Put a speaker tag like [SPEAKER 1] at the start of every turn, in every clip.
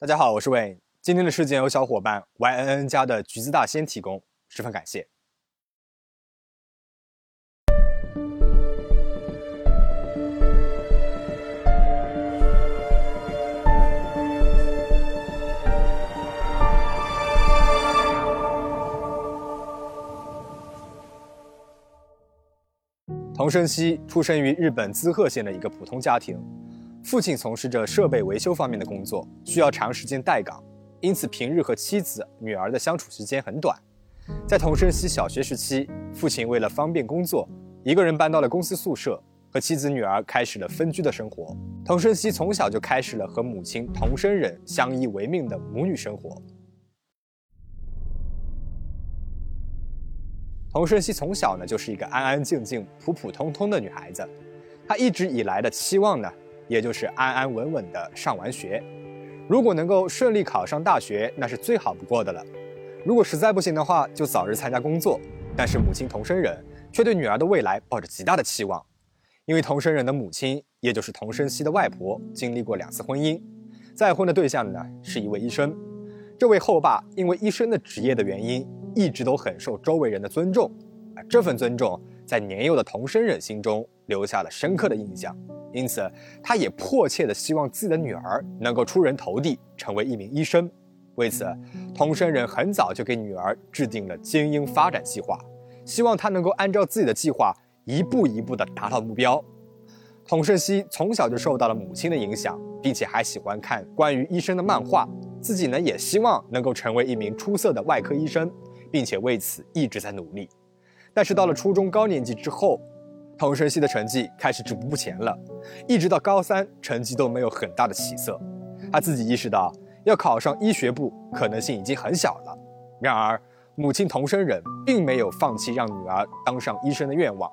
[SPEAKER 1] 大家好，我是 Wayne。今天的事件由小伙伴 YNN 家的橘子大仙提供，十分感谢。童生熙出生于日本滋贺县的一个普通家庭。父亲从事着设备维修方面的工作，需要长时间待岗，因此平日和妻子、女儿的相处时间很短。在童生熙小学时期，父亲为了方便工作，一个人搬到了公司宿舍，和妻子、女儿开始了分居的生活。童生熙从小就开始了和母亲童生人相依为命的母女生活。童生熙从小呢就是一个安安静静、普普通通的女孩子，她一直以来的期望呢。也就是安安稳稳的上完学，如果能够顺利考上大学，那是最好不过的了。如果实在不行的话，就早日参加工作。但是母亲童生忍却对女儿的未来抱着极大的期望，因为童生忍的母亲，也就是童生熙的外婆，经历过两次婚姻，再婚的对象呢是一位医生。这位后爸因为医生的职业的原因，一直都很受周围人的尊重，这份尊重在年幼的童生忍心中留下了深刻的印象。因此，他也迫切地希望自己的女儿能够出人头地，成为一名医生。为此，童生忍很早就给女儿制定了精英发展计划，希望她能够按照自己的计划一步一步地达到目标。童生熙从小就受到了母亲的影响，并且还喜欢看关于医生的漫画，自己呢也希望能够成为一名出色的外科医生，并且为此一直在努力。但是到了初中高年级之后，童生熙的成绩开始止步不前了，一直到高三，成绩都没有很大的起色。他自己意识到要考上医学部可能性已经很小了。然而，母亲童生忍并没有放弃让女儿当上医生的愿望，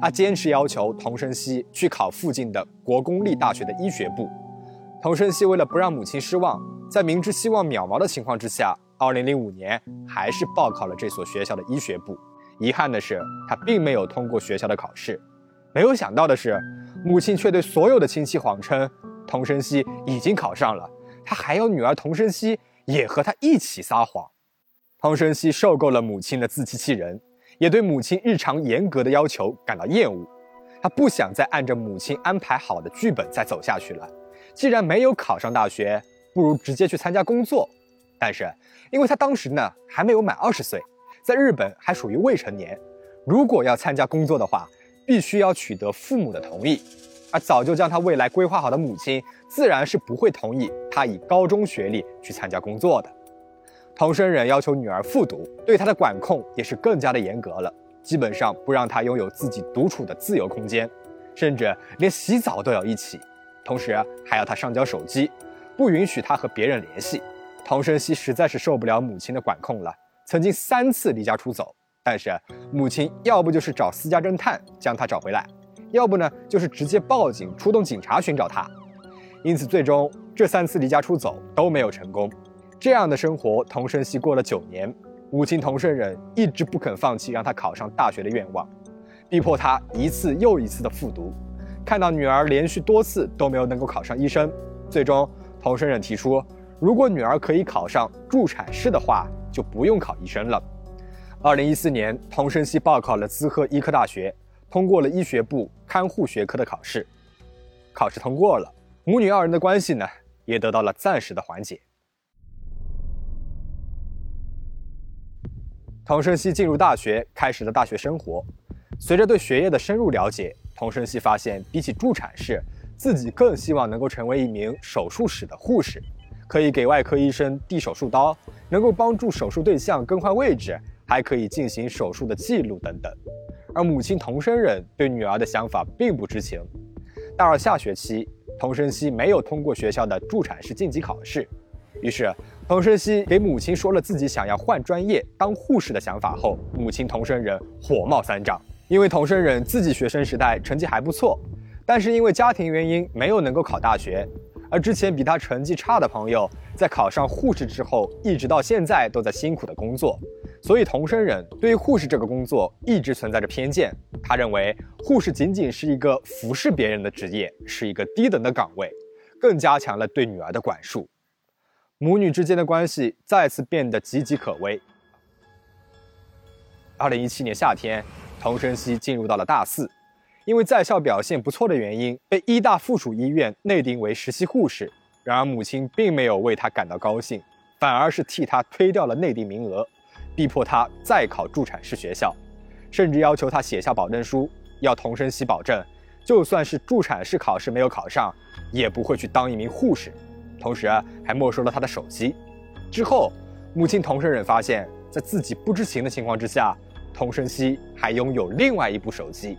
[SPEAKER 1] 他坚持要求童生熙去考附近的国公立大学的医学部。童生熙为了不让母亲失望，在明知希望渺茫的情况之下，2005年还是报考了这所学校的医学部。遗憾的是，他并没有通过学校的考试。没有想到的是，母亲却对所有的亲戚谎称童生熙已经考上了，他还要女儿童生熙也和他一起撒谎。童生熙受够了母亲的自欺欺人，也对母亲日常严格的要求感到厌恶。他不想再按照母亲安排好的剧本再走下去了。既然没有考上大学，不如直接去参加工作。但是，因为他当时呢还没有满二十岁。在日本还属于未成年，如果要参加工作的话，必须要取得父母的同意，而早就将他未来规划好的母亲，自然是不会同意他以高中学历去参加工作的。童生忍要求女儿复读，对他的管控也是更加的严格了，基本上不让他拥有自己独处的自由空间，甚至连洗澡都要一起，同时还要他上交手机，不允许他和别人联系。童生熙实在是受不了母亲的管控了。曾经三次离家出走，但是母亲要不就是找私家侦探将他找回来，要不呢就是直接报警出动警察寻找他。因此，最终这三次离家出走都没有成功。这样的生活，童生熙过了九年，母亲童生忍一直不肯放弃让他考上大学的愿望，逼迫他一次又一次的复读。看到女儿连续多次都没有能够考上医生，最终童生忍提出，如果女儿可以考上助产士的话。就不用考医生了。二零一四年，童生熙报考了滋贺医科大学，通过了医学部看护学科的考试。考试通过了，母女二人的关系呢，也得到了暂时的缓解。童生熙进入大学，开始了大学生活。随着对学业的深入了解，童生熙发现，比起助产士，自己更希望能够成为一名手术室的护士。可以给外科医生递手术刀，能够帮助手术对象更换位置，还可以进行手术的记录等等。而母亲童生忍对女儿的想法并不知情。大二下学期，童生熙没有通过学校的助产士晋级考试，于是童生熙给母亲说了自己想要换专业当护士的想法后，母亲童生忍火冒三丈。因为童生忍自己学生时代成绩还不错，但是因为家庭原因没有能够考大学。而之前比他成绩差的朋友，在考上护士之后，一直到现在都在辛苦的工作，所以童生忍对于护士这个工作一直存在着偏见。他认为护士仅仅是一个服侍别人的职业，是一个低等的岗位，更加强了对女儿的管束。母女之间的关系再次变得岌岌可危。二零一七年夏天，童生熙进入到了大四，因为在校表现不错的原因，被医大附属医院内定为实习护士。然而母亲并没有为他感到高兴，反而是替他推掉了内定名额，逼迫他再考助产士学校，甚至要求他写下保证书，要童生熙保证，就算是助产士考试没有考上，也不会去当一名护士，同时还没收了他的手机。之后，母亲童生忍发现，在自己不知情的情况之下，童生熙还拥有另外一部手机，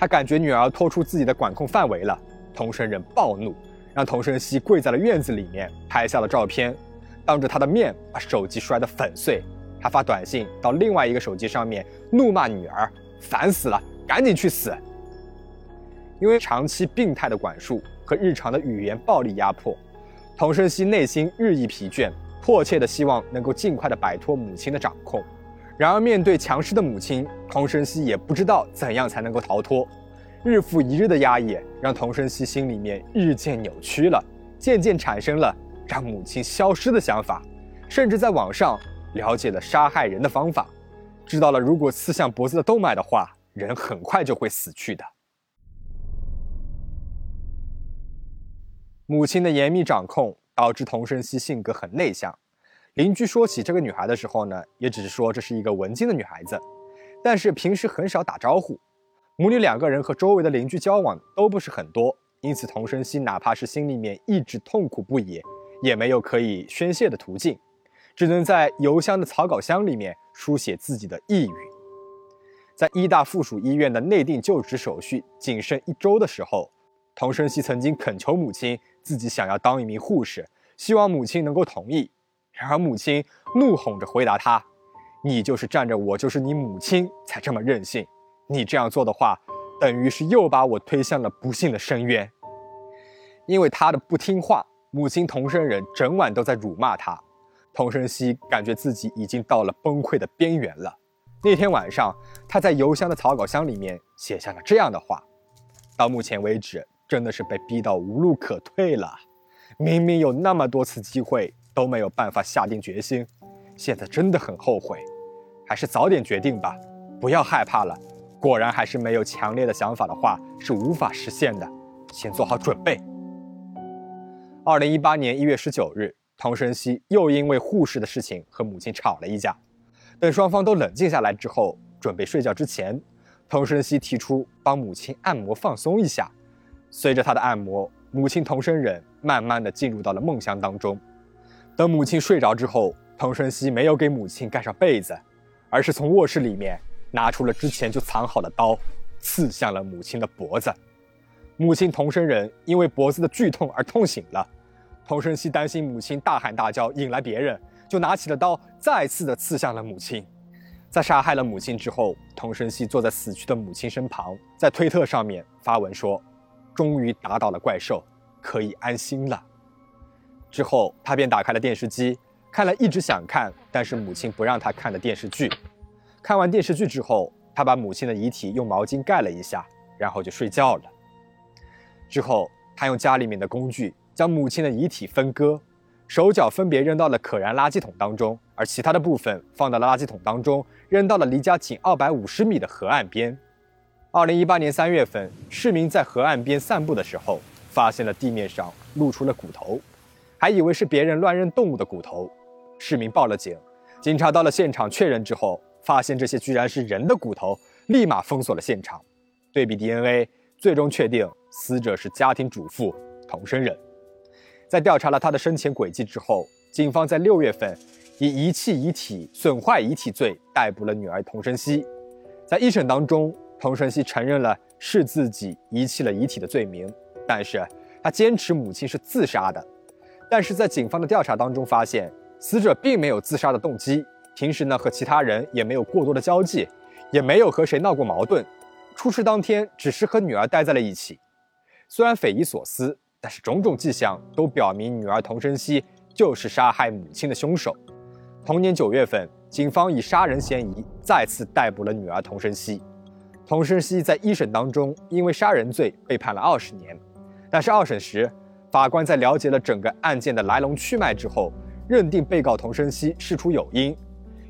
[SPEAKER 1] 他感觉女儿脱出自己的管控范围了，童生忍暴怒。让童生熙跪在了院子里面，拍下了照片，当着他的面把手机摔得粉碎，还发短信到另外一个手机上面怒骂女儿：“烦死了，赶紧去死！”因为长期病态的管束和日常的语言暴力压迫，童生熙内心日益疲倦，迫切的希望能够尽快的摆脱母亲的掌控。然而面对强势的母亲，童生熙也不知道怎样才能够逃脱。日复一日的压抑，让童生熙心里面日渐扭曲了，渐渐产生了让母亲消失的想法，甚至在网上了解了杀害人的方法，知道了如果刺向脖子的动脉的话，人很快就会死去的。母亲的严密掌控导致童生熙性格很内向，邻居说起这个女孩的时候呢，也只是说这是一个文静的女孩子，但是平时很少打招呼。母女两个人和周围的邻居交往都不是很多，因此童生熙哪怕是心里面一直痛苦不已，也没有可以宣泄的途径，只能在邮箱的草稿箱里面书写自己的抑郁。在医大附属医院的内定就职手续仅剩一周的时候，童生熙曾经恳求母亲自己想要当一名护士，希望母亲能够同意。然而母亲怒吼着回答他：“你就是仗着我就是你母亲才这么任性。”你这样做的话，等于是又把我推向了不幸的深渊。因为他的不听话，母亲童生人整晚都在辱骂他。童生熙感觉自己已经到了崩溃的边缘了。那天晚上，他在邮箱的草稿箱里面写下了这样的话：到目前为止，真的是被逼到无路可退了。明明有那么多次机会都没有办法下定决心，现在真的很后悔。还是早点决定吧，不要害怕了。果然还是没有强烈的想法的话是无法实现的，先做好准备。二零一八年一月十九日，童生熙又因为护士的事情和母亲吵了一架。等双方都冷静下来之后，准备睡觉之前，童生熙提出帮母亲按摩放松一下。随着他的按摩，母亲童生忍慢慢的进入到了梦乡当中。等母亲睡着之后，童生熙没有给母亲盖上被子，而是从卧室里面。拿出了之前就藏好的刀，刺向了母亲的脖子。母亲童生人因为脖子的剧痛而痛醒了。童生熙担心母亲大喊大叫引来别人，就拿起了刀，再次的刺向了母亲。在杀害了母亲之后，童生熙坐在死去的母亲身旁，在推特上面发文说：“终于打倒了怪兽，可以安心了。”之后，他便打开了电视机，看了一直想看但是母亲不让他看的电视剧。看完电视剧之后，他把母亲的遗体用毛巾盖了一下，然后就睡觉了。之后，他用家里面的工具将母亲的遗体分割，手脚分别扔到了可燃垃圾桶当中，而其他的部分放到了垃圾桶当中，扔到了离家仅二百五十米的河岸边。二零一八年三月份，市民在河岸边散步的时候，发现了地面上露出了骨头，还以为是别人乱扔动物的骨头，市民报了警。警察到了现场确认之后。发现这些居然是人的骨头，立马封锁了现场，对比 DNA，最终确定死者是家庭主妇童生人。在调查了他的生前轨迹之后，警方在六月份以遗弃遗体、损坏遗体罪逮捕了女儿童生熙。在一审当中，童生熙承认了是自己遗弃了遗体的罪名，但是他坚持母亲是自杀的。但是在警方的调查当中发现，死者并没有自杀的动机。平时呢，和其他人也没有过多的交际，也没有和谁闹过矛盾。出事当天，只是和女儿待在了一起。虽然匪夷所思，但是种种迹象都表明女儿童生熙就是杀害母亲的凶手。同年九月份，警方以杀人嫌疑再次逮捕了女儿童生熙。童生熙在一审当中因为杀人罪被判了二十年，但是二审时，法官在了解了整个案件的来龙去脉之后，认定被告童生熙事出有因，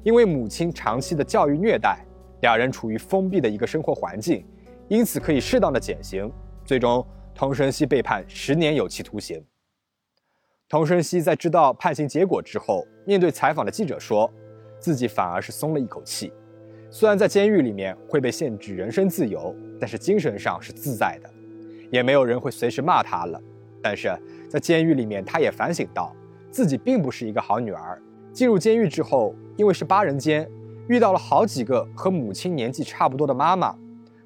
[SPEAKER 1] 因为母亲长期的教育虐待，两人处于封闭的一个生活环境，因此可以适当的减刑。最终，童生熙被判十年有期徒刑。童生熙在知道判刑结果之后，面对采访的记者说，自己反而是松了一口气。虽然在监狱里面会被限制人身自由，但是精神上是自在的，也没有人会随时骂他了。但是在监狱里面，他也反省到自己并不是一个好女儿。进入监狱之后，因为是八人间，遇到了好几个和母亲年纪差不多的妈妈，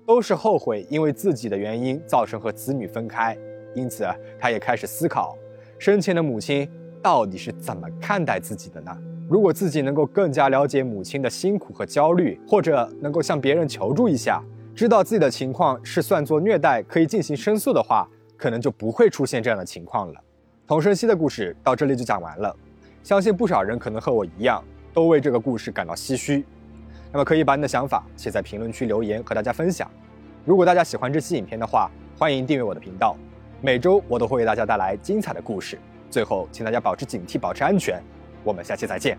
[SPEAKER 1] 都是后悔因为自己的原因造成和子女分开。因此，他也开始思考，生前的母亲到底是怎么看待自己的呢？如果自己能够更加了解母亲的辛苦和焦虑，或者能够向别人求助一下，知道自己的情况是算作虐待，可以进行申诉的话，可能就不会出现这样的情况了。童生熙的故事到这里就讲完了，相信不少人可能和我一样，都为这个故事感到唏嘘。那么可以把你的想法写在评论区留言和大家分享。如果大家喜欢这期影片的话，欢迎订阅我的频道，每周我都会为大家带来精彩的故事。最后，请大家保持警惕，保持安全。我们下期再见。